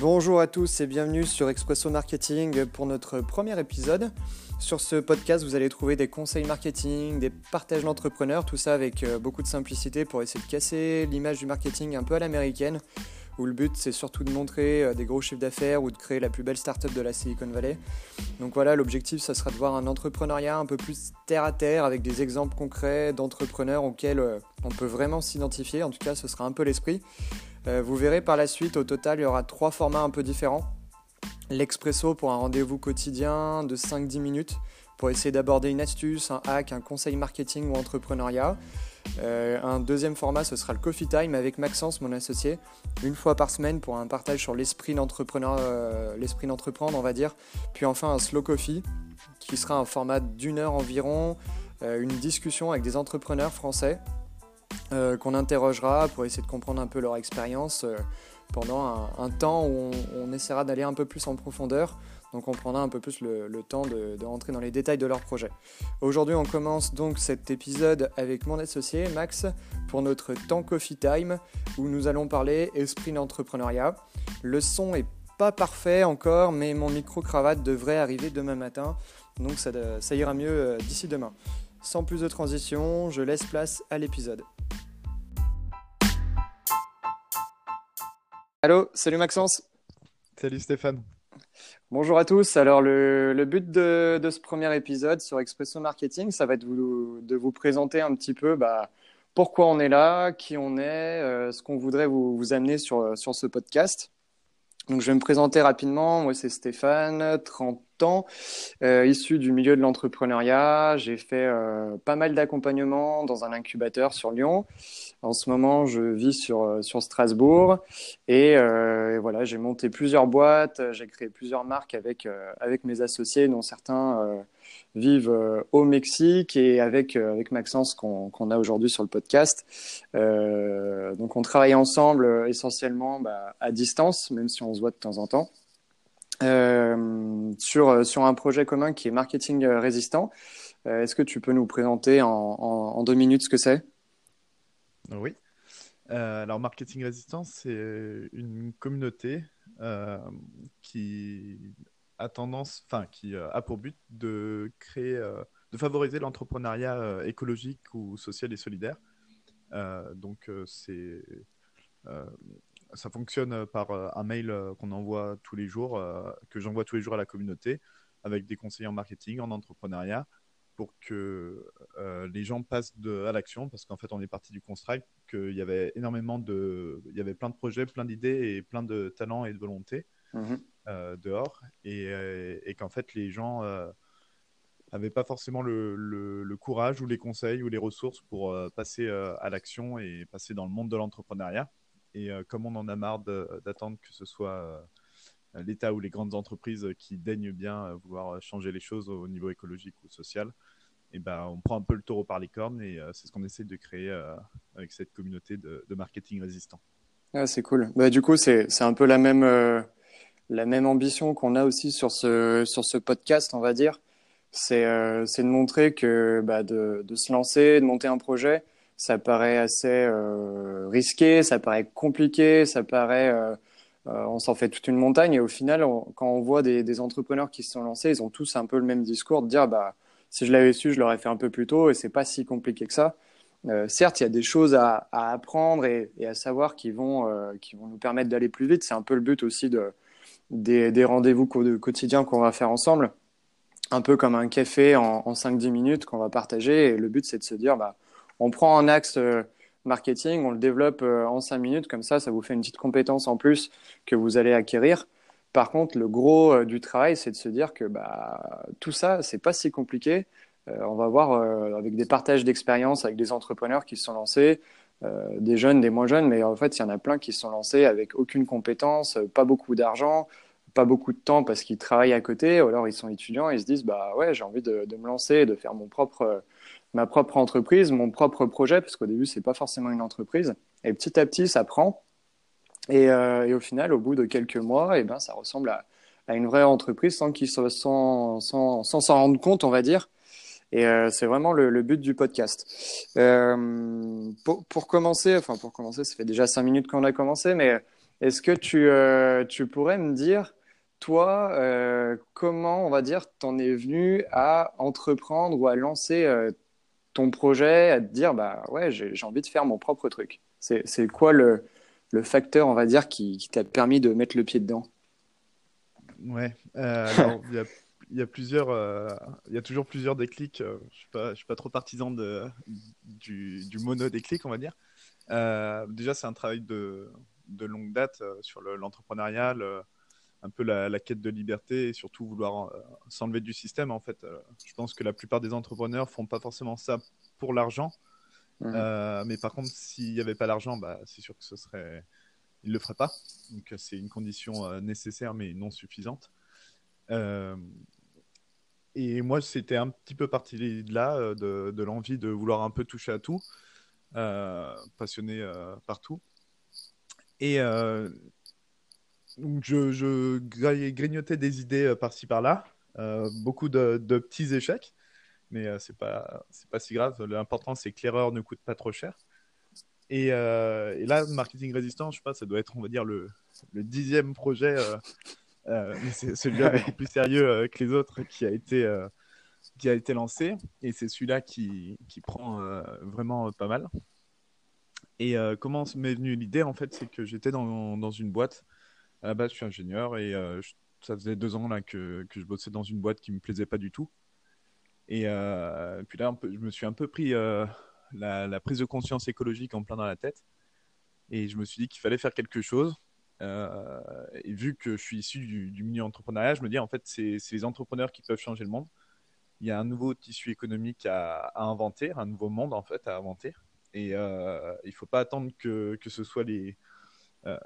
Bonjour à tous et bienvenue sur Expresso Marketing pour notre premier épisode. Sur ce podcast, vous allez trouver des conseils marketing, des partages d'entrepreneurs, tout ça avec euh, beaucoup de simplicité pour essayer de casser l'image du marketing un peu à l'américaine, où le but c'est surtout de montrer euh, des gros chiffres d'affaires ou de créer la plus belle startup de la Silicon Valley. Donc voilà, l'objectif ça sera de voir un entrepreneuriat un peu plus terre à terre avec des exemples concrets d'entrepreneurs auxquels euh, on peut vraiment s'identifier. En tout cas, ce sera un peu l'esprit. Vous verrez par la suite, au total, il y aura trois formats un peu différents l'expresso pour un rendez-vous quotidien de 5-10 minutes pour essayer d'aborder une astuce, un hack, un conseil marketing ou entrepreneuriat. Euh, un deuxième format, ce sera le Coffee Time avec Maxence, mon associé, une fois par semaine pour un partage sur l'esprit euh, d'entreprendre, on va dire. Puis enfin un Slow Coffee, qui sera un format d'une heure environ, euh, une discussion avec des entrepreneurs français qu'on interrogera pour essayer de comprendre un peu leur expérience pendant un, temps où on, essaiera d'aller un peu plus en profondeur. Donc on prendra un peu plus le, temps de, rentrer dans les détails de leur projet. Aujourd'hui on commence donc cet épisode avec mon associé Max pour notre temps coffee time où nous allons parler esprit d'entrepreneuriat. Le son est pas parfait encore mais mon micro-cravate devrait arriver demain matin donc ça, ça ira mieux euh, d'ici demain. Sans plus de transition, je laisse place à l'épisode. Allô, salut Maxence. Salut Stéphane. Bonjour à tous. Alors le, but de, ce premier épisode sur Expresso Marketing, ça va être de vous présenter un petit peu bah, pourquoi on est là, qui on est, euh, ce qu'on voudrait vous, vous amener sur, sur ce podcast. Donc, je vais me présenter rapidement. Moi, c'est Stéphane, 30 ans, euh, issu du milieu de l'entrepreneuriat. J'ai fait euh, pas mal d'accompagnement dans un incubateur sur Lyon. En ce moment, je vis sur, euh, sur Strasbourg. Et, et voilà, j'ai monté plusieurs boîtes, j'ai créé plusieurs marques avec, avec mes associés, dont certains vivent euh, au Mexique et avec, euh, avec Maxence qu'on a aujourd'hui sur le podcast. Euh, donc on travaille ensemble essentiellement bah, à distance, même si on se voit de temps en temps. sur, sur un projet commun qui est marketing résistant. Est-ce que tu peux nous présenter en, en, deux minutes ce que c'est? Oui. alors, Marketing Résistant, c'est une communauté qui a tendance, enfin, qui euh, a pour but de créer, euh, de favoriser l'entrepreneuriat euh, écologique ou social et solidaire. donc, c'est ça fonctionne par un mail qu'on envoie tous les jours, que j'envoie tous les jours à la communauté, avec des conseillers en marketing, en entrepreneuriat, pour que les gens passent à l'action, parce qu'en fait, on est parti du constat qu'il y avait énormément de, il y avait plein de projets, plein d'idées et plein de talents et de volonté. Mmh euh, dehors euh, et, qu'en fait les gens n'avaient euh, pas forcément le, courage ou les conseils ou les ressources pour passer à l'action et passer dans le monde de l'entrepreneuriat. Et comme on en a marre d'attendre que ce soit l'État ou les grandes entreprises qui daignent bien vouloir changer les choses au niveau écologique ou social, et ben, on prend un peu le taureau par les cornes et c'est ce qu'on essaie de créer avec cette communauté de, marketing résistant. Ah, c'est cool. Bah, du coup, c'est un peu la même, la même ambition qu'on a aussi sur ce, sur ce podcast, on va dire. C'est euh, de montrer que bah, de, de, se lancer, de monter un projet, ça paraît assez euh, risqué, ça paraît compliqué, ça paraît. Euh, on s'en fait toute une montagne. Et au final, quand on voit des, entrepreneurs qui se sont lancés, ils ont tous un peu le même discours de dire bah, si je l'avais su, je l'aurais fait un peu plus tôt et c'est pas si compliqué que ça. Certes, il y a des choses à, apprendre et, et, à savoir qui vont, qui vont nous permettre d'aller plus vite. C'est un peu le but aussi de, des, rendez-vous quotidiens qu'on va faire ensemble, un peu comme un café en, en 5-10 minutes qu'on va partager. Et le but, c'est de se dire, bah, on prend un axe euh, marketing, on le développe euh, en 5 minutes, comme ça, ça vous fait une petite compétence en plus que vous allez acquérir. Par contre, le gros euh, du travail, c'est de se dire que bah, tout ça, c'est pas si compliqué. on va voir avec des partages d'expériences avec des entrepreneurs qui se sont lancés, des jeunes, des moins jeunes, mais en fait, il y en a plein qui se sont lancés avec aucune compétence, euh, pas beaucoup d'argent, pas beaucoup de temps parce qu'ils travaillent à côté, ou alors ils sont étudiants et ils se disent bah ouais, j'ai envie de, me lancer, de faire mon propre, ma propre entreprise, mon propre projet, parce qu'au début, c'est pas forcément une entreprise. Et petit à petit, ça prend. Et, euh, au final, au bout de quelques mois, eh ben, ça ressemble à, une vraie entreprise sans s'en sans, sans, sans rendre compte, on va dire. Et euh, c'est vraiment le, but du podcast. Euh, pour, commencer, enfin pour commencer, ça fait déjà cinq minutes qu'on a commencé, mais Est-ce que tu, tu pourrais me dire, toi, comment, on va dire, t'en es venu à entreprendre ou à lancer ton projet, à te dire, bah ouais, j'ai envie de faire mon propre truc? C'est quoi le, le facteur, on va dire, qui, qui t'a permis de mettre le pied dedans? Ouais, alors il y a il y a plusieurs, euh, il y a toujours plusieurs déclics. Euh, je suis pas, je suis pas trop partisan de, du, du mono déclic, on va dire. Euh, déjà, c'est un travail de, de longue date sur l'entrepreneuriat, un peu la, la, quête de liberté et surtout vouloir s'enlever du système. En fait, je pense que la plupart des entrepreneurs font pas forcément ça pour l'argent. Mmh. mais par contre, s'il n'y avait pas l'argent, bah, c'est sûr que ce serait, il le ferait pas. Donc, c'est une condition nécessaire mais non suffisante. Euh, et moi, c'était un petit peu parti de là, euh, de, l'envie de vouloir un peu toucher à tout, euh, passionné euh, partout. Et donc, je, grignotais des idées par-ci par-là, beaucoup de, petits échecs, mais c'est pas c'est pas si grave. L'important, c'est que l'erreur ne coûte pas trop cher. Et, et, là, marketing résistant, je sais pas, ça doit être, on va dire, le dixième projet euh, c'est celui-là beaucoup plus sérieux euh, que les autres qui a été, euh, qui a été lancé. Et c'est celui-là qui, qui prend vraiment pas mal. Et comment m'est venue l'idée En fait, c'est que j'étais dans, dans, une boîte. À la base, je suis ingénieur et ça faisait deux ans là, que, que, je bossais dans une boîte qui me plaisait pas du tout. Et puis là, je me suis un peu pris la, la, prise de conscience écologique en plein dans la tête. Et je me suis dit qu'il fallait faire quelque chose. Euh, et vu que je suis issu du, milieu entrepreneurial, je me dis en fait, c'est les entrepreneurs qui peuvent changer le monde. Il y a un nouveau tissu économique à, inventer, un nouveau monde en fait à inventer. Et euh, il ne faut pas attendre que. Euh,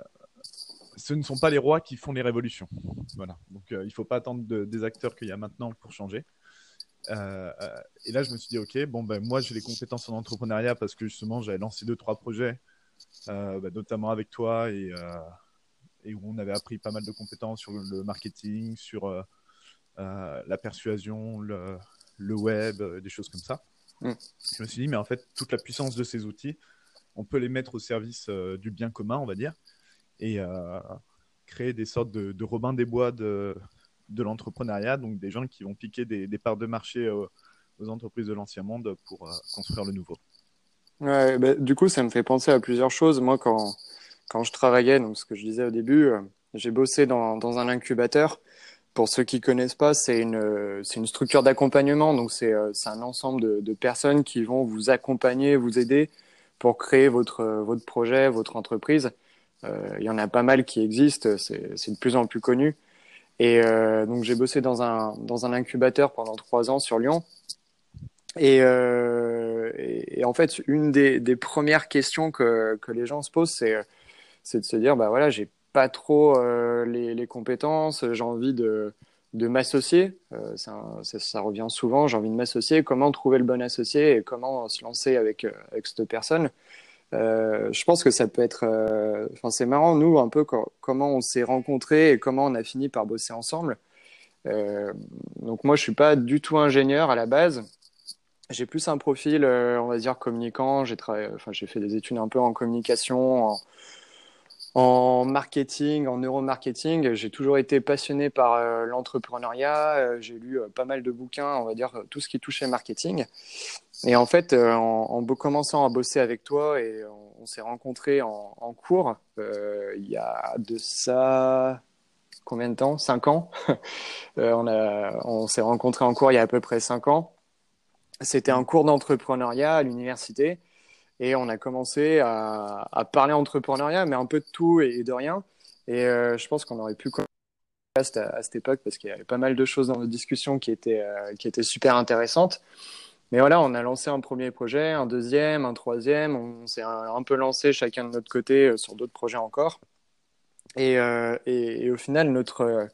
ce ne sont pas les rois qui font les révolutions. Voilà. Donc il ne faut pas attendre des acteurs qu'il y a maintenant pour changer. et là, je me suis dit, OK, bon, ben, moi, j'ai les compétences en entrepreneuriat parce que justement, j'avais lancé deux, trois projets, bah, notamment avec toi et, et où on avait appris pas mal de compétences sur le marketing, sur euh, euh, la persuasion, le, le web, euh, des choses comme ça. Mm. Je me suis dit, mais en fait, toute la puissance de ces outils, on peut les mettre au service du bien commun, on va dire, et créer des sortes de, de Robin des Bois de, de l'entrepreneuriat, donc des gens qui vont piquer des, des parts de marché aux entreprises de l'ancien monde pour construire le nouveau. Ouais, bah, du coup, ça me fait penser à plusieurs choses. Moi, quand, quand je travaillais, donc ce que je disais au début, euh, j'ai bossé dans, dans, un incubateur. Pour ceux qui connaissent pas, c'est une, c'est une structure d'accompagnement. Donc c'est, euh, c'est un ensemble de, de, personnes qui vont vous accompagner, vous aider pour créer votre, votre projet, votre entreprise. Euh, il y en a pas mal qui existent, c'est, de plus en plus connu. Et euh, donc j'ai bossé dans un, dans un incubateur pendant trois ans sur Lyon. Et, euh, et, en fait, une des, des premières questions que, que les gens se posent, c'est c'est de se dire, bah voilà, j'ai pas trop euh, les, compétences, j'ai envie de, de m'associer. Euh, ça, revient souvent, j'ai envie de m'associer. Comment trouver le bon associé et comment se lancer avec, euh, avec cette personne? Euh, Je pense que ça peut être. Euh, enfin, c'est marrant, nous, un peu comment on s'est rencontrés et comment on a fini par bosser ensemble. donc, moi, je suis pas du tout ingénieur à la base. J'ai plus un profil, on va dire, communicant. J'ai enfin, j'ai fait des études un peu en communication, en marketing, en neuromarketing, j'ai toujours été passionné par euh, l'entrepreneuriat. Euh, j'ai lu euh, pas mal de bouquins, on va dire tout ce qui touchait marketing. Et en fait, en, en, commençant à bosser avec toi et on, s'est rencontrés en, cours il y a de ça combien de temps? Cinq ans? on on s'est rencontrés en cours il y a à peu près cinq ans. C'était un cours d'entrepreneuriat à l'université. Et on a commencé à, parler entrepreneuriat, mais un peu de tout et, de rien. Et euh, je pense qu'on aurait pu à, à cette époque parce qu'il y avait pas mal de choses dans nos discussions qui étaient, euh, qui étaient super intéressantes. Mais voilà, on a lancé un premier projet, un deuxième, un troisième. On s'est un, peu lancé chacun de notre côté euh, sur d'autres projets encore. Et, et, au final, notre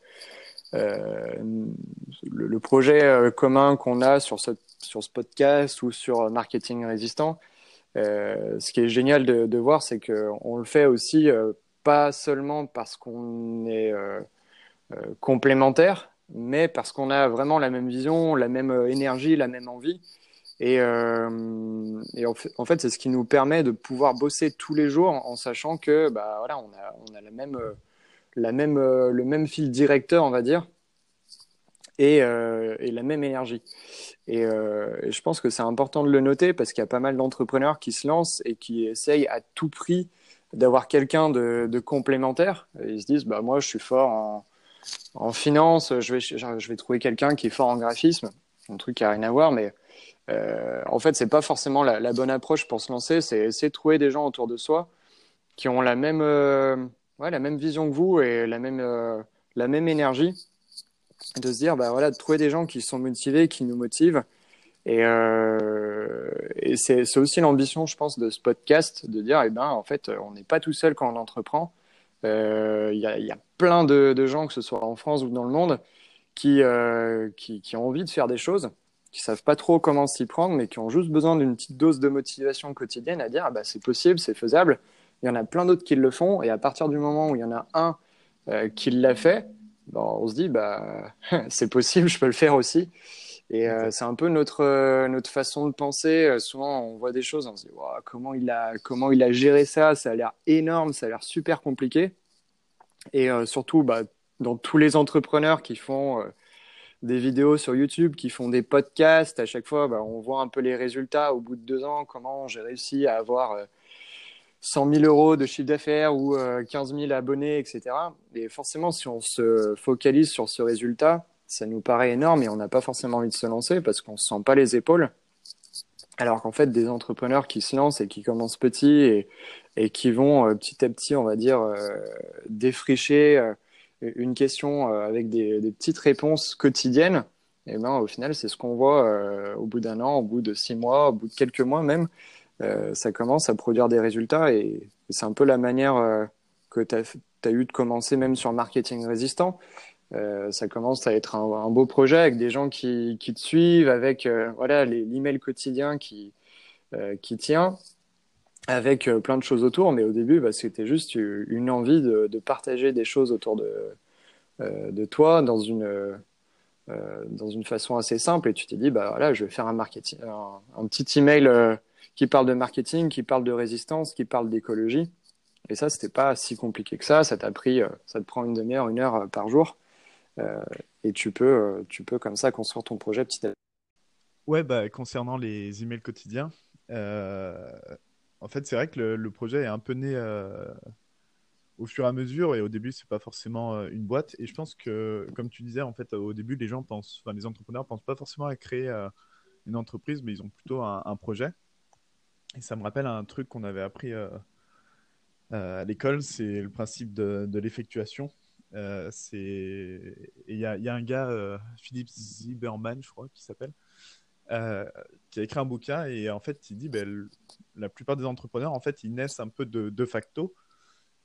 le, projet commun qu'on a sur ce, sur ce podcast ou sur marketing résistant, ce qui est génial de, voir, c'est qu'on le fait aussi euh, pas seulement parce qu'on est euh, complémentaire, mais parce qu'on a vraiment la même vision, la même énergie, la même envie. Et, euh, en fait, c'est ce qui nous permet de pouvoir bosser tous les jours en, sachant que bah, voilà, on a, la même, le même fil directeur, on va dire, et, et la même énergie. Et, et je pense que c'est important de le noter parce qu'il y a pas mal d'entrepreneurs qui se lancent et qui essayent à tout prix d'avoir quelqu'un de, complémentaire. ils se disent, bah, moi, je suis fort en, en finance, je vais, trouver quelqu'un qui est fort en graphisme, un truc qui n'a rien à voir, mais euh, en fait, c'est pas forcément la, bonne approche pour se lancer. C'est essayer de trouver des gens autour de soi qui ont la même, euh, vision que vous et euh, la même énergie. De se dire, bah voilà, de trouver des gens qui sont motivés, qui nous motivent. Et, et c'est aussi l'ambition, je pense, de ce podcast, de dire, eh ben, en fait, on n'est pas tout seul quand on entreprend. Il y a, plein de, gens, que ce soit en France ou dans le monde, qui, qui, qui ont envie de faire des choses qui savent pas trop comment s'y prendre, mais qui ont juste besoin d'une petite dose de motivation quotidienne à dire ah bah, c'est possible, c'est faisable. Il y en a plein d'autres qui le font, et à partir du moment où il y en a un euh, qui l'a fait, bon, on se dit bah c'est possible, je peux le faire aussi. Et euh, c'est un peu notre euh, notre façon de penser. souvent, on voit des choses, on se dit comment il a comment il a géré ça, ça a l'air énorme, ça a l'air super compliqué. Et surtout, bah, dans tous les entrepreneurs qui font des vidéos sur YouTube, qui font des podcasts. À chaque fois, bah, on voit un peu les résultats au bout de deux ans, comment j'ai réussi à avoir 100 euh, 000 euros de chiffre d'affaires ou 15 euh, 000 abonnés, etc. Et forcément, si on se focalise sur ce résultat, ça nous paraît énorme et on n'a pas forcément envie de se lancer parce qu'on ne se sent pas les épaules. Alors qu'en fait, des entrepreneurs qui se lancent et qui commencent petits et, qui vont euh, petit à petit, on va dire, défricher une question euh, avec des, petites réponses quotidiennes, et ben, au final, c'est ce qu'on voit euh, au bout d'un an, au bout de six mois, au bout de quelques mois même. Euh, ça commence à produire des résultats et, c'est un peu la manière que tu as, eu de commencer même sur marketing résistant. ça commence à être un, beau projet avec des gens qui, qui te suivent, avec voilà l'email quotidien qui, qui tient avec euh, plein de choses autour, mais au début, bah, c'était juste une envie de, de, partager des choses autour de, euh, de toi dans une, euh, dans une façon assez simple. Et tu t'es dit, bah voilà, je vais faire un marketing, un, petit email qui parle de marketing, qui parle de résistance, qui parle d'écologie. Et ça, c'était pas si compliqué que ça. Ça t'a pris, ça te prend une demi-heure, une heure par jour. et tu peux, tu peux comme ça construire ton projet petit à petit. Ouais, bah, concernant les emails quotidiens, en fait, c'est vrai que le, projet est un peu né euh, au fur et à mesure, et au début, c'est pas forcément euh, une boîte. Et je pense que, comme tu disais, en fait, au début, les gens pensent, enfin, les entrepreneurs pensent pas forcément à créer euh, une entreprise, mais ils ont plutôt un, projet. Et ça me rappelle un truc qu'on avait appris à l'école, c'est le principe de, l'effectuation. c'est il y a, un gars, Philippe Zimmerman, je crois, qui s'appelle. qui a écrit un bouquin et en fait il dit ben, la plupart des entrepreneurs, en fait, ils naissent un peu de, facto.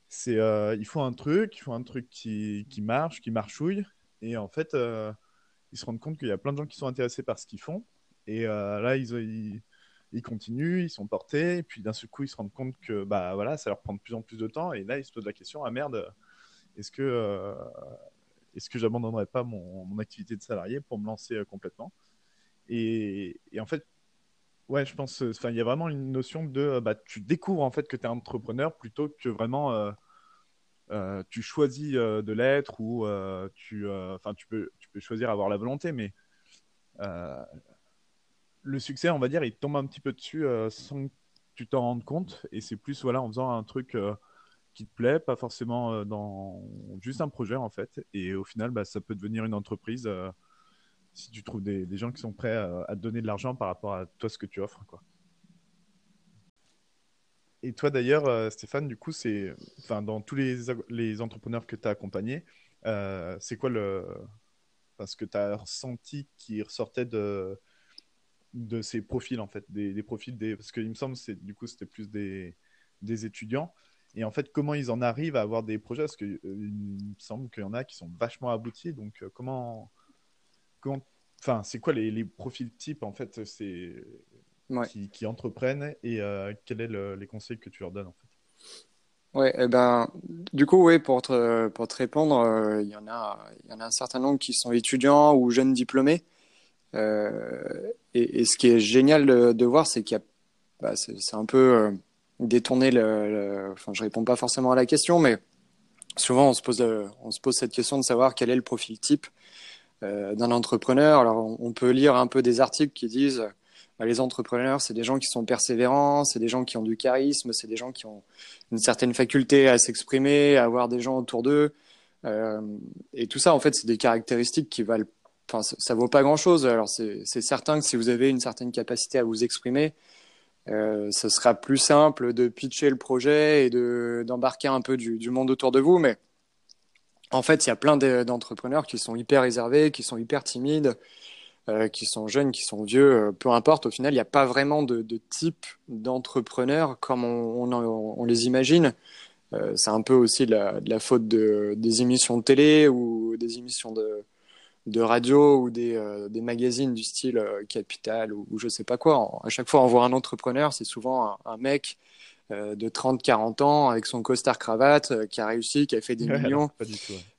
C'est, euh, il faut un truc, il faut un truc qui, marche, qui marchouille. Et en fait, euh, ils se rendent compte qu'il y a plein de gens qui sont intéressés par ce qu'ils font. Et euh, là, ils, ils, continuent, ils sont portés. Et puis d'un seul coup, ils se rendent compte que bah, voilà, ça leur prend de plus en plus de temps. Et là, ils se posent la question ah merde, est-ce que, est-ce que j'abandonnerai pas mon, activité de salarié pour me lancer complètement? Et, en fait, Ouais, je pense. Euh, enfin, il y a vraiment une notion de, euh, bah, tu découvres en fait que tu es entrepreneur plutôt que vraiment euh, tu choisis de l'être ou tu, enfin, tu peux, tu peux choisir avoir la volonté, mais le succès, on va dire, il tombe un petit peu dessus sans que tu t'en rendes compte. Et c'est plus voilà en faisant un truc qui te plaît, pas forcément dans juste un projet en fait. Et au final, bah, ça peut devenir une entreprise si tu trouves des, gens qui sont prêts à, te donner de l'argent par rapport à toi ce que tu offres quoi. Et toi d'ailleurs, euh, Stéphane, du coup, c'est, enfin, dans tous les, les entrepreneurs que tu as accompagnés, euh, c'est quoi le, parce que tu as ressenti qui ressortait de, de ces profils en fait, des, profils des, parce qu'il me semble c'est du coup c'était plus des, des étudiants. Et en fait, comment ils en arrivent à avoir des projets? Parce qu'il euh, me semble qu'il y en a qui sont vachement aboutis. Donc, comment, enfin, c'est quoi les, profils types en fait, c'est qui, entreprennent et euh, quels sont les conseils que tu leur donnes en fait? Ouais, eh ben, du coup, oui, pour te, pour te répondre, euh, il y en a, il y en a un certain nombre qui sont étudiants ou jeunes diplômés. Et, ce qui est génial de, voir, c'est qu'il y a, bah, c'est un peu détourner le, Enfin, je réponds pas forcément à la question, mais souvent on se pose, on se pose cette question de savoir quel est le profil type d'un entrepreneur. Alors, on peut lire un peu des articles qui disent bah, les entrepreneurs, c'est des gens qui sont persévérants, c'est des gens qui ont du charisme, c'est des gens qui ont une certaine faculté à s'exprimer, à avoir des gens autour d'eux. Euh, et tout ça, en fait, c'est des caractéristiques qui valent. Enfin, ça, vaut pas grand-chose. Alors, c'est certain que si vous avez une certaine capacité à vous exprimer, euh, ce sera plus simple de pitcher le projet et d'embarquer un peu du, monde autour de vous. Mais en fait, il y a plein d'entrepreneurs qui sont hyper réservés, qui sont hyper timides, euh, qui sont jeunes, qui sont vieux, euh, peu importe. Au final, il n'y a pas vraiment de, type d'entrepreneur comme on, les imagine. C'est un peu aussi de la, faute de, des émissions de télé ou des émissions de, de radio ou des, euh, des magazines du style Capital ou, ou, je sais pas quoi. À chaque fois, on voit un entrepreneur, c'est souvent un, un mec euh, de 30-40 ans avec son costard cravate euh, qui a réussi, qui a fait des millions.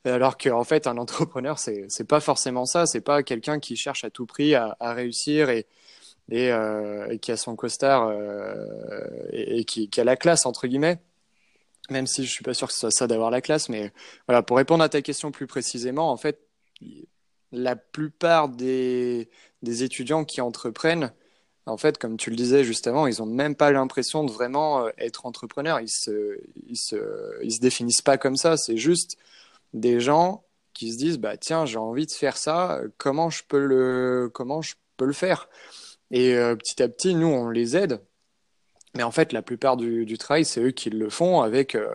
Alors, qu'en fait, un entrepreneur, c'est c'est pas forcément ça. C'est pas quelqu'un qui cherche à tout prix à, réussir et euh, et, qui a son costard et, qui, a la classe entre guillemets. Même si je suis pas sûr que ce soit ça d'avoir la classe, mais voilà, pour répondre à ta question plus précisément, en fait, la plupart des, des étudiants qui entreprennent en fait, comme tu le disais juste avant, ils n'ont même pas l'impression de vraiment euh, être entrepreneurs. Ils se, ils se, ils se définissent pas comme ça. C'est juste des gens qui se disent, bah tiens, j'ai envie de faire ça. Comment je peux le, comment je peux le faire? Et euh, petit à petit, nous, on les aide. Mais en fait, la plupart du, du travail, c'est eux qui le font avec euh,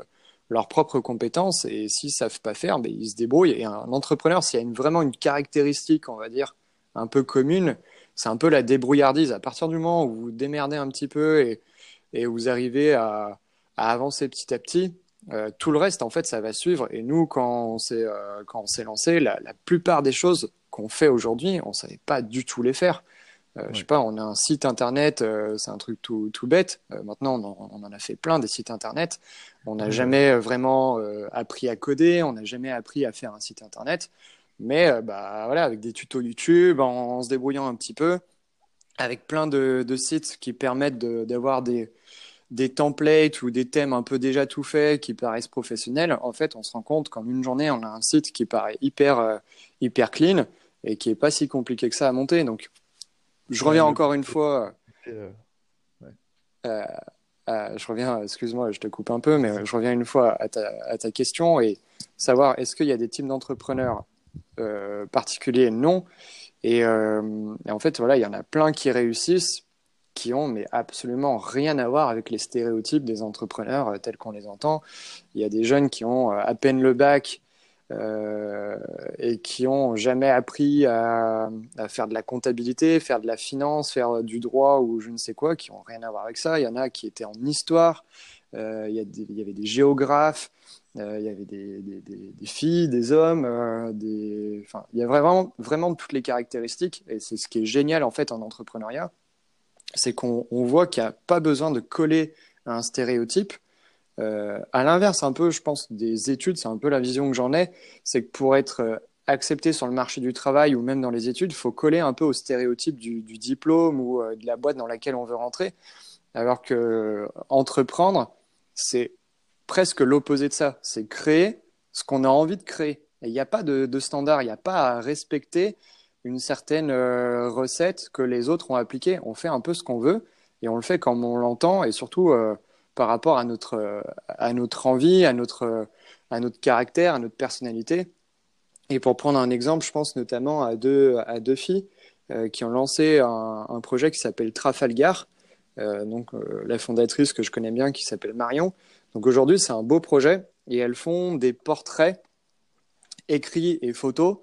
leurs propres compétences. Et s'ils savent pas faire, ben, ils se débrouillent. Et un entrepreneur, s'il y a une, vraiment une caractéristique, on va dire, un peu commune, c'est un peu la débrouillardise. À partir du moment où vous démerdez un petit peu et, et vous arrivez à, à, avancer petit à petit, euh, tout le reste, en fait, ça va suivre. Et nous, quand on s'est euh, lancé, la, la, plupart des choses qu'on fait aujourd'hui, on savait pas du tout les faire. Euh, Je sais pas, on a un site internet, euh, c'est un truc tout, tout bête. Euh, maintenant, on en, on en, a fait plein des sites internet. On n'a jamais vraiment appris à coder, on n'a jamais appris à faire un site internet. Mais euh, bah, voilà, avec des tutos YouTube, en, se débrouillant un petit peu, avec plein de, de sites qui permettent d'avoir des, des templates ou des thèmes un peu déjà tout faits qui paraissent professionnels, en fait, on se rend compte qu'en une journée, on a un site qui paraît hyper, euh, hyper clean et qui est pas si compliqué que ça à monter. Donc, je reviens encore une fois. Euh, euh, je reviens, excuse-moi, je te coupe un peu, mais je reviens une fois à ta, à ta question et savoir est-ce qu'il y a des types d'entrepreneurs euh, particulier, non. Euh, et, en fait, voilà, il y en a plein qui réussissent, qui ont mais absolument rien à voir avec les stéréotypes des entrepreneurs euh, tels qu'on les entend. Il y a des jeunes qui ont à peine le bac et qui ont jamais appris à, faire de la comptabilité, faire de la finance, faire du droit ou je ne sais quoi, qui ont rien à voir avec ça. Il y en a qui étaient en histoire, il, y il, y avait des géographes, euh, il y avait des, filles, des hommes, euh. Enfin, il y a vraiment, vraiment toutes les caractéristiques. Et c'est ce qui est génial en fait en entrepreneuriat, c'est qu'on on voit qu'il n'y a pas besoin de coller à un stéréotype. Euh, à l'inverse, un peu, je pense, des études, c'est un peu la vision que j'en ai, c'est que pour être euh, accepté sur le marché du travail ou même dans les études, il faut coller un peu au stéréotype du, diplôme ou de la boîte dans laquelle on veut rentrer. Alors que entreprendre, c'est presque l'opposé de ça. C'est créer ce qu'on a envie de créer. Il n'y a pas de, standard, il n'y a pas à respecter une certaine euh, recette que les autres ont appliquée. On fait un peu ce qu'on veut et on le fait comme on l'entend et surtout euh, par rapport à notre, euh, à notre envie, à notre, à notre caractère, à notre personnalité. Et pour prendre un exemple, je pense notamment à deux, à deux filles qui ont lancé un, un projet qui s'appelle Trafalgar. donc la fondatrice que je connais bien qui s'appelle Marion, donc aujourd'hui, c'est un beau projet et elles font des portraits écrits et photos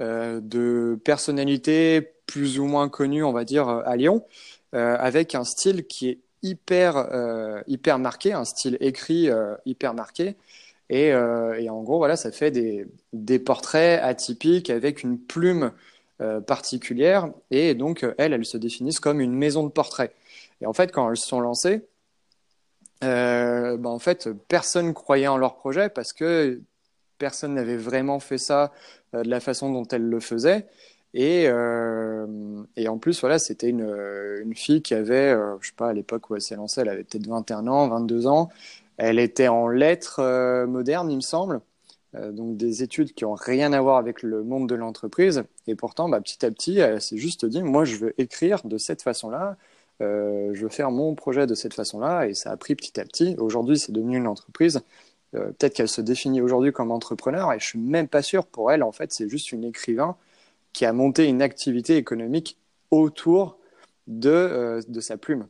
euh, de personnalités plus ou moins connues, on va dire, à Lyon, euh, avec un style qui est hyper, euh, hyper marqué, un style écrit euh, hyper marqué. Et, euh, et, en gros, voilà, ça fait des, des portraits atypiques avec une plume particulière. Et donc, elles, elles se définissent comme une maison de portraits. Et en fait, quand elles se sont lancées, bah, en fait, personne croyait en leur projet parce que personne n'avait vraiment fait ça de la façon dont elles le faisaient. Et, et en plus, voilà, c'était une, une fille qui avait, je sais pas, à l'époque où elle s'est lancée, elle avait peut-être 21 ans, 22 ans. Elle était en lettres modernes, il me semble. Euh, donc des études qui ont rien à voir avec le monde de l'entreprise. Et pourtant, bah, petit à petit, elle s'est juste dit, moi, je veux écrire de cette façon-là, euh, je veux faire mon projet de cette façon-là, et ça a pris petit à petit. Aujourd'hui, c'est devenu une entreprise. Euh, peut-être qu'elle se définit aujourd'hui comme entrepreneur, et je suis même pas sûr pour elle. En fait, c'est juste une écrivain qui a monté une activité économique autour de, de sa plume.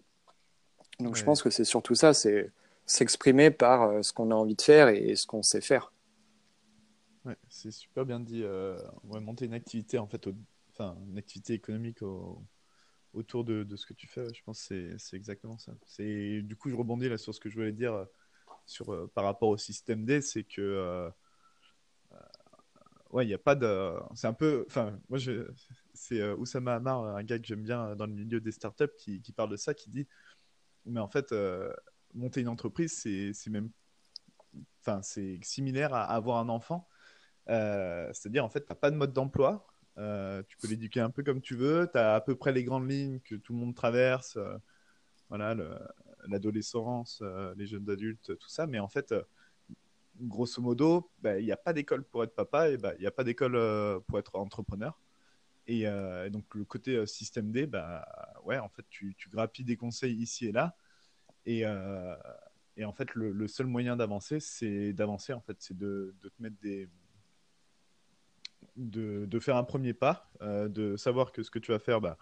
Donc, je pense que c'est surtout ça, c'est s'exprimer par ce qu'on a envie de faire et ce qu'on sait faire. Ouais, c'est super bien dit. Euh, on va monter une activité, en fait, enfin, une activité économique autour de, de, ce que tu fais. Je pense que c'est exactement ça. Du coup, je rebondis là sur ce que je voulais dire euh, sur, euh, par rapport au système D, c'est que. Ouais, il n'y a pas de. C'est un peu. Enfin, moi, je... c'est Oussama Hamar, un gars que j'aime bien dans le milieu des startups, qui, qui parle de ça, qui dit Mais en fait, monter une entreprise, c'est même. Enfin, c'est similaire à avoir un enfant euh, c'est-à-dire, en fait, tu n'as pas de mode d'emploi. Euh, tu peux l'éduquer un peu comme tu veux. Tu as à peu près les grandes lignes que tout le monde traverse. Euh, voilà, l'adolescence, les jeunes adultes, tout ça. Mais en fait, grosso modo, bah, il n'y a pas d'école pour être papa et bah, il n'y a pas d'école pour être entrepreneur. Et, donc, le côté système D, bah, ouais, en fait, tu, tu grappilles des conseils ici et là. Et, et en fait, le, seul moyen d'avancer, c'est d'avancer, en fait, c'est de, te mettre des, de, de, faire un premier pas, euh, de savoir que ce que tu vas faire, bah,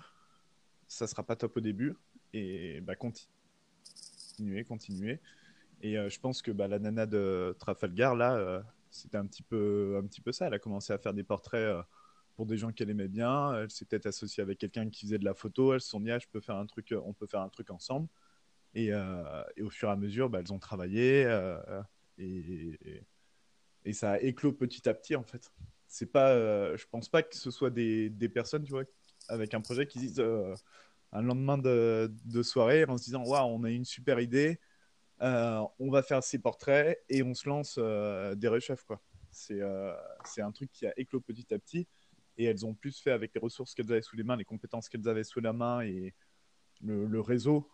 ça sera pas top au début, et bah, continuer, continuer. Et euh, je pense que bah, la nana de Trafalgar, là, euh, c'était un petit, peu, un petit peu ça. Elle a commencé à faire des portraits pour des gens qu'elle aimait bien. Elle s'est peut-être associée avec quelqu'un qui faisait de la photo. Elles se sont dit, ah, je peux faire un truc, on peut faire un truc ensemble. Et, au fur et à mesure, bah, elles ont travaillé et, ça a éclos petit à petit, en fait c'est pas, euh, je pense pas que ce soit des, des, personnes, tu vois, avec un projet qui disent euh, un lendemain de, de, soirée en se disant, waouh, on a une super idée, euh, on va faire ces portraits et on se lance des rechefs, quoi. C'est c'est un truc qui a éclos petit à petit et elles ont plus fait avec les ressources qu'elles avaient sous les mains, les compétences qu'elles avaient sous la main et le, le réseau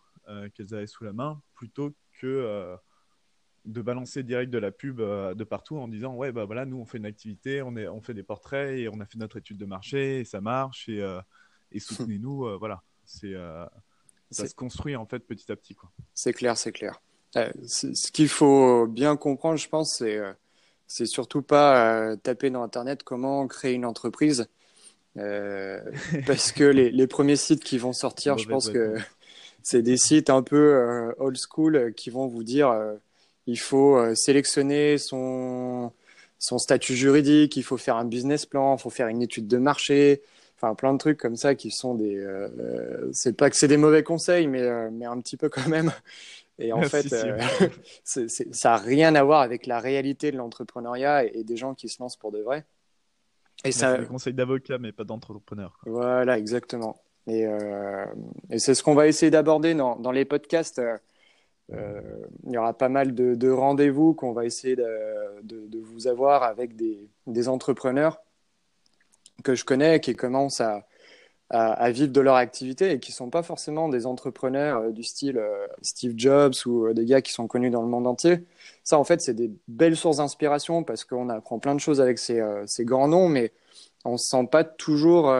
qu'elles avaient sous la main, plutôt que de balancer direct de la pub euh, de partout en disant ouais bah voilà nous on fait une activité on est on fait des portraits et on a fait notre étude de marché et ça marche et, euh, et soutenez-nous euh, voilà. C'est ça se construit en fait petit à petit quoi. C'est clair c'est clair ce qu'il faut bien comprendre je pense c'est c'est surtout pas taper dans internet comment créer une entreprise. Parce que les, les, premiers sites qui vont sortir je pense que c'est des sites un peu old school qui vont vous dire il faut euh, sélectionner son, son statut juridique, il faut faire un business plan, il faut faire une étude de marché, enfin plein de trucs comme ça qui sont des. Euh, c'est pas que c'est des mauvais conseils, mais, euh, mais un petit peu quand même. Et en fait, ça n'a rien à voir avec la réalité de l'entrepreneuriat et, des gens qui se lancent pour de vrai. Et ça. C'est des conseils d'avocat, mais pas d'entrepreneur. Voilà, exactement. Et, et c'est ce qu'on va essayer d'aborder dans, dans, les podcasts. Euh, il y aura pas mal de, rendez-vous qu'on va essayer de, vous avoir avec des, entrepreneurs que je connais qui commencent à, vivre de leur activité et qui ne sont pas forcément des entrepreneurs euh, du style euh, Steve Jobs ou des gars qui sont connus dans le monde entier. Ça, en fait, c'est des belles sources d'inspiration parce qu'on apprend plein de choses avec ces, ces, grands noms, mais on ne se sent pas toujours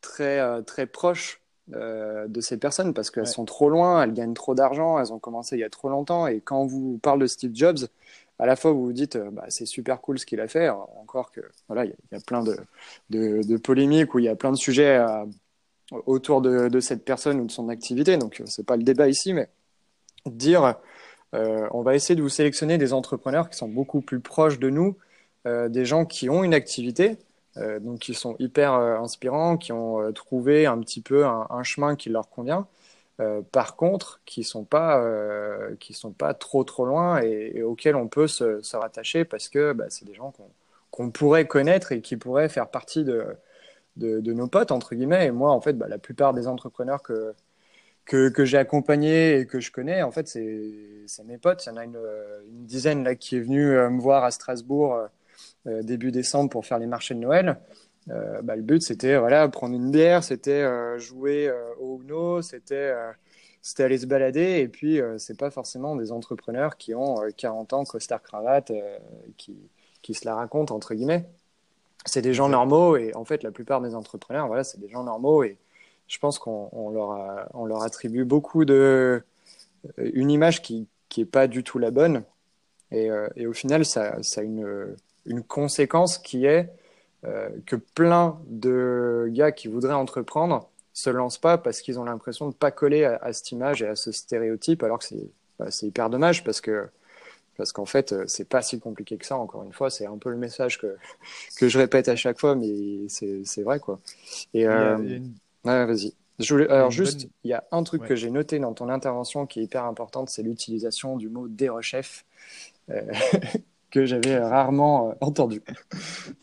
très, très proche euh, de ces personnes parce qu'elles sont trop loin, elles gagnent trop d'argent, elles ont commencé il y a trop longtemps. Et quand on vous parle de Steve Jobs, à la fois vous vous dites euh, bah, c'est super cool ce qu'il a fait, encore que voilà, il y, a plein de, polémiques où il y a plein de sujets euh, autour de, cette personne ou de son activité. Donc c'est pas le débat ici, mais dire on va essayer de vous sélectionner des entrepreneurs qui sont beaucoup plus proches de nous, des gens qui ont une activité euh, donc qui sont hyper euh, inspirants, qui ont euh, trouvé un petit peu un, chemin qui leur convient. Par contre, qui sont pas qui sont pas trop trop loin et, auxquels on peut se, rattacher parce que bah, c'est des gens qu'on pourrait connaître et qui pourraient faire partie de, nos potes entre guillemets. Et moi, en fait, bah, la plupart des entrepreneurs que que, j'ai accompagnés et que je connais, en fait, c'est mes potes. Il y en a une, une dizaine là qui est venue me voir à Strasbourg euh, début décembre pour faire les marchés de Noël. Bah, le but c'était voilà prendre une bière, c'était jouer au Uno, c'était c'était aller se balader. Et puis c'est pas forcément des entrepreneurs qui ont 40 ans, costard cravate, qui qui se la racontent entre guillemets. C'est des gens normaux et en fait la plupart des entrepreneurs voilà c'est des gens normaux et je pense qu'on leur, on leur attribue beaucoup de une image qui qui est pas du tout la bonne et, euh, et au final ça, ça a une, une conséquence qui est euh, que plein de gars qui voudraient entreprendre se lancent pas parce qu'ils ont l'impression de pas coller à, cette image et à ce stéréotype alors que c'est bah, hyper dommage parce que parce qu'en fait c'est pas si compliqué que ça encore une fois c'est un peu le message que que je répète à chaque fois mais c'est vrai quoi et euh, vas-y. Voulais... Alors juste, il y a un truc que j'ai noté dans ton intervention qui est hyper importante, c'est l'utilisation du mot dérochef euh, que j'avais rarement euh, entendu.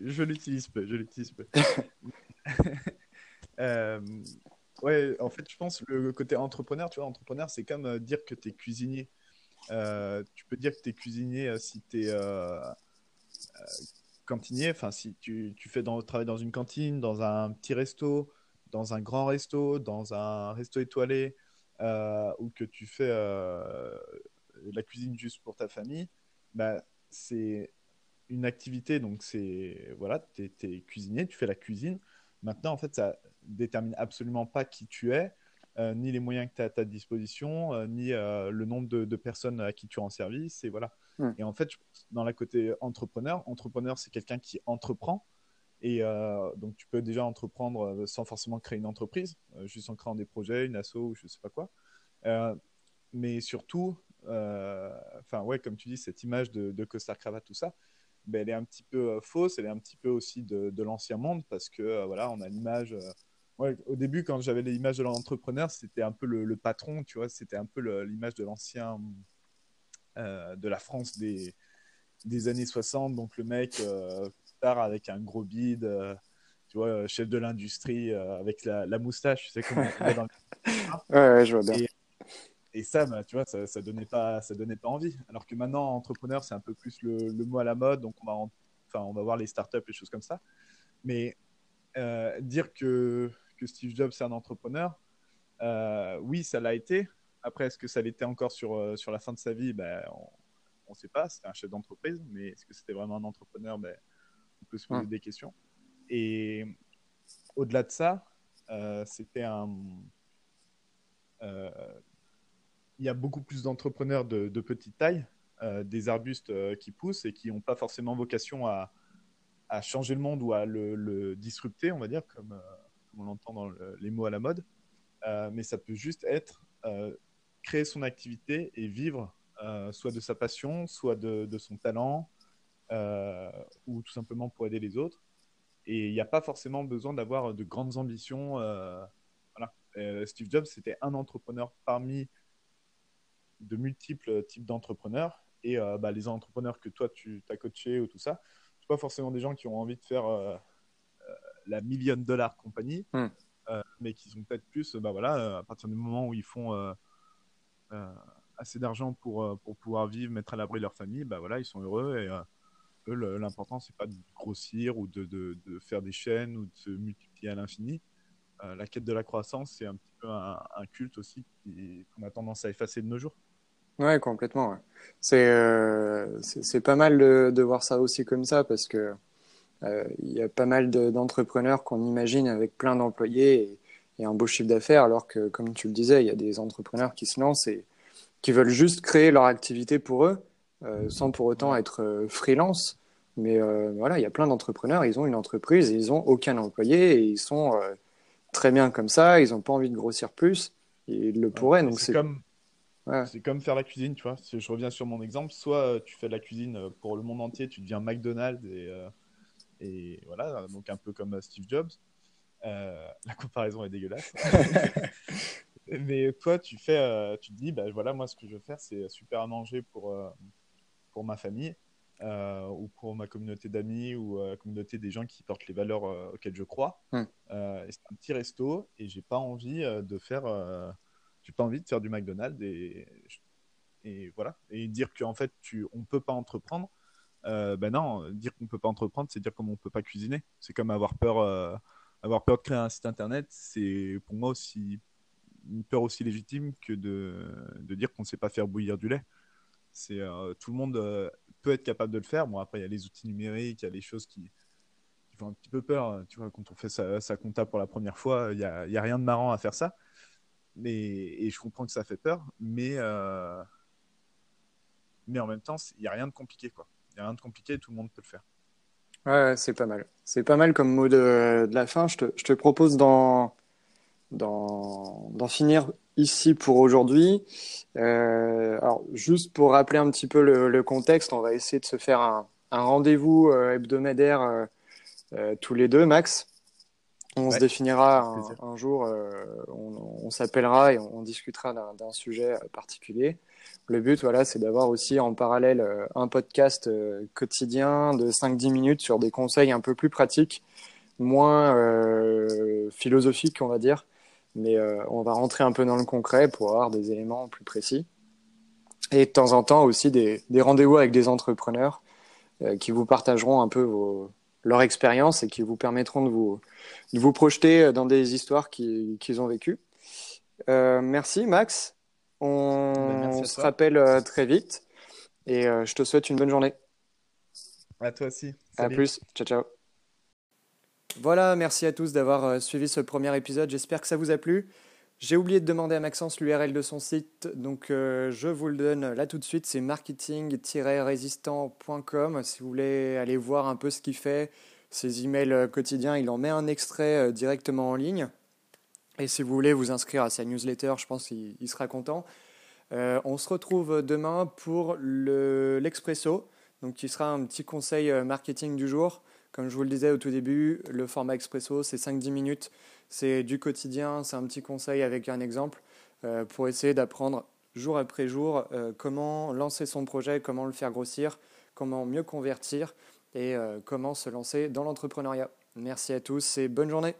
je l'utilise peu, je l'utilise peu. euh, ouais, en fait, je pense le côté entrepreneur, tu vois, entrepreneur, c'est comme euh, dire que tu es cuisinier. tu peux dire que tu es cuisinier si tu es cantinier, enfin, si tu, tu fais dans, travail dans une cantine, dans un petit resto, dans un grand resto, dans un resto étoilé, euh, ou que tu fais euh, la cuisine juste pour ta famille, bah, c'est une activité, donc c'est, voilà, tu es, cuisinier, tu fais la cuisine. Maintenant, en fait, ça détermine absolument pas qui tu es, euh, ni les moyens que tu as à ta disposition, ni le nombre de, de, personnes à qui tu rends service, et voilà. Hmm. Et en fait, dans la côté entrepreneur, entrepreneur, c'est quelqu'un qui entreprend. Et euh, donc, tu peux déjà entreprendre euh, sans forcément créer une entreprise, euh, juste en créant des projets, une asso ou je ne sais pas quoi. mais surtout, enfin, ouais, comme tu dis, cette image de, de costard cravate, tout ça, ben, elle est un petit peu fausse, elle est un petit peu aussi de, de l'ancien monde parce que voilà, on a l'image. Ouais, au début, quand j'avais l'image de l'entrepreneur, c'était un peu le, le, patron, tu vois, c'était un peu l'image de l'ancien euh, de la France des, des années 60. Donc le mec, euh, avec un gros bide, euh, tu vois, chef de l'industrie, avec la, moustache, tu sais comment dans ouais, je vois bien. Et, ça, bah, tu vois, ça, ça donnait pas, ça donnait pas envie. Alors que maintenant, entrepreneur, c'est un peu plus le, mot à la mode, donc on va, enfin, on va voir les startups, les choses comme ça. Mais dire que, que Steve Jobs c'est un entrepreneur, oui, ça l'a été, après, est-ce que ça l'était encore sur, euh, sur la fin de sa vie? Ben, On ne sait pas. C'était un chef d'entreprise, mais est-ce que c'était vraiment un entrepreneur? Ben, On peut se poser des questions. Et au-delà de ça, euh, c'était un. Euh, il y a beaucoup plus d'entrepreneurs de, petite taille, des arbustes qui poussent et qui n'ont pas forcément vocation à, changer le monde ou à le, disrupter, on va dire, comme, on l'entend dans les mots à la mode. mais ça peut juste être créer son activité et vivre euh, soit de sa passion, soit de, son talent, euh, ou tout simplement pour aider les autres. Et il n'y a pas forcément besoin d'avoir de grandes ambitions. Euh. Steve Jobs, c'était un entrepreneur parmi de multiples types d'entrepreneurs. Et bah, les entrepreneurs que toi, tu as coachés ou tout ça, ce pas forcément des gens qui ont envie de faire la million dollar compagnie, hmm. mais qui sont peut-être plus, bah, voilà, à partir du moment où ils font euh, assez d'argent pour, euh, pour pouvoir vivre, mettre à l'abri leur famille, bah voilà, ils sont heureux et euh, eux, l'important, c'est pas de grossir ou de, de, faire des chaînes ou de se multiplier à l'infini. La quête de la croissance, c'est un petit peu un, culte aussi qu'on a tendance à effacer de nos jours. Ouais, complètement. C'est c'est pas mal de, voir ça aussi comme ça parce que il y a pas mal d'entrepreneurs qu'on imagine avec plein d'employés et, un beau chiffre d'affaires, alors que, comme tu le disais, il y a des entrepreneurs qui se lancent et qui veulent juste créer leur activité pour eux, euh, sans pour autant être euh, freelance. Mais euh, voilà, il y a plein d'entrepreneurs, ils ont une entreprise, ils n'ont aucun employé et ils sont euh, très bien comme ça, ils n'ont pas envie de grossir plus, et ils le pourraient. donc c'est comme, ouais. comme faire la cuisine, tu vois. Si je reviens sur mon exemple, soit tu fais de la cuisine pour le monde entier, tu deviens McDonald's et, et voilà, donc un peu comme Steve Jobs. Euh, la comparaison est dégueulasse. Mais toi, tu fais, euh, tu te dis, bah, voilà, moi, ce que je veux faire, c'est super à manger pour, euh, pour ma famille ou pour ma communauté d'amis ou la communauté des gens qui portent les valeurs auxquelles je crois. Hmm. c'est un petit resto et j'ai pas envie de faire, j'ai pas envie de faire du McDonald's et, et voilà et dire qu'en fait, tu, on peut pas entreprendre. ben non, dire qu'on peut pas entreprendre, c'est dire comment on peut pas cuisiner. C'est comme avoir peur, avoir peur de créer un site internet, c'est pour moi aussi une peur aussi légitime que de, de dire qu'on ne sait pas faire bouillir du lait. C'est tout le monde peut être capable de le faire. Bon après il y a les outils numériques, il y a les choses qui, qui font un petit peu peur. Tu vois quand on fait sa, sa compta pour la première fois, il y a, a, rien de marrant à faire ça. Mais et je comprends que ça fait peur, mais mais en même temps il n'y a rien de compliqué. Il n'y a rien de compliqué, tout le monde peut le faire. Ouais, c'est pas mal. C'est pas mal comme mot de, de la fin. Je te, je te propose d'en, finir ici pour aujourd'hui. Euh, alors, juste pour rappeler un petit peu le, le, contexte, on va essayer de se faire un, un rendez-vous euh, hebdomadaire euh, tous les deux, Max. On se définira un, un jour, on, on s'appellera et on, on discutera d'un sujet particulier. Le but, voilà, c'est d'avoir aussi en parallèle un podcast quotidien de 5-10 minutes sur des conseils un peu plus pratiques, moins philosophiques, on va dire. Mais euh, on va rentrer un peu dans le concret pour avoir des éléments plus précis. Et de temps en temps aussi des, des rendez-vous avec des entrepreneurs euh, qui vous partageront un peu vos, leur expérience et qui vous permettront de vous, de vous projeter dans des histoires qu'ils qui ont vécues. Euh, merci Max. On, ben, se rappelle euh, très vite et euh, je te souhaite une bonne journée. À toi aussi. Salut. À plus. Ciao, ciao. Voilà, merci à tous d'avoir euh, suivi ce premier épisode. J'espère que ça vous a plu. J'ai oublié de demander à Maxence l'URL de son site, donc euh, je vous le donne là tout de suite. C'est marketing-résistant.com. Si vous voulez aller voir un peu ce qu'il fait, ses emails quotidiens, il en met un extrait directement en ligne. Et si vous voulez vous inscrire à sa newsletter, je pense qu'il sera content. Euh, on se retrouve demain pour l'Expresso, donc qui sera un petit conseil euh, marketing du jour. Comme je vous le disais au tout début, le format Expresso, c'est 5-10 minutes, c'est du quotidien, c'est un petit conseil avec un exemple euh, pour essayer d'apprendre jour après jour euh, comment lancer son projet, comment le faire grossir, comment mieux convertir et euh, comment se lancer dans l'entrepreneuriat. Merci à tous et bonne journée.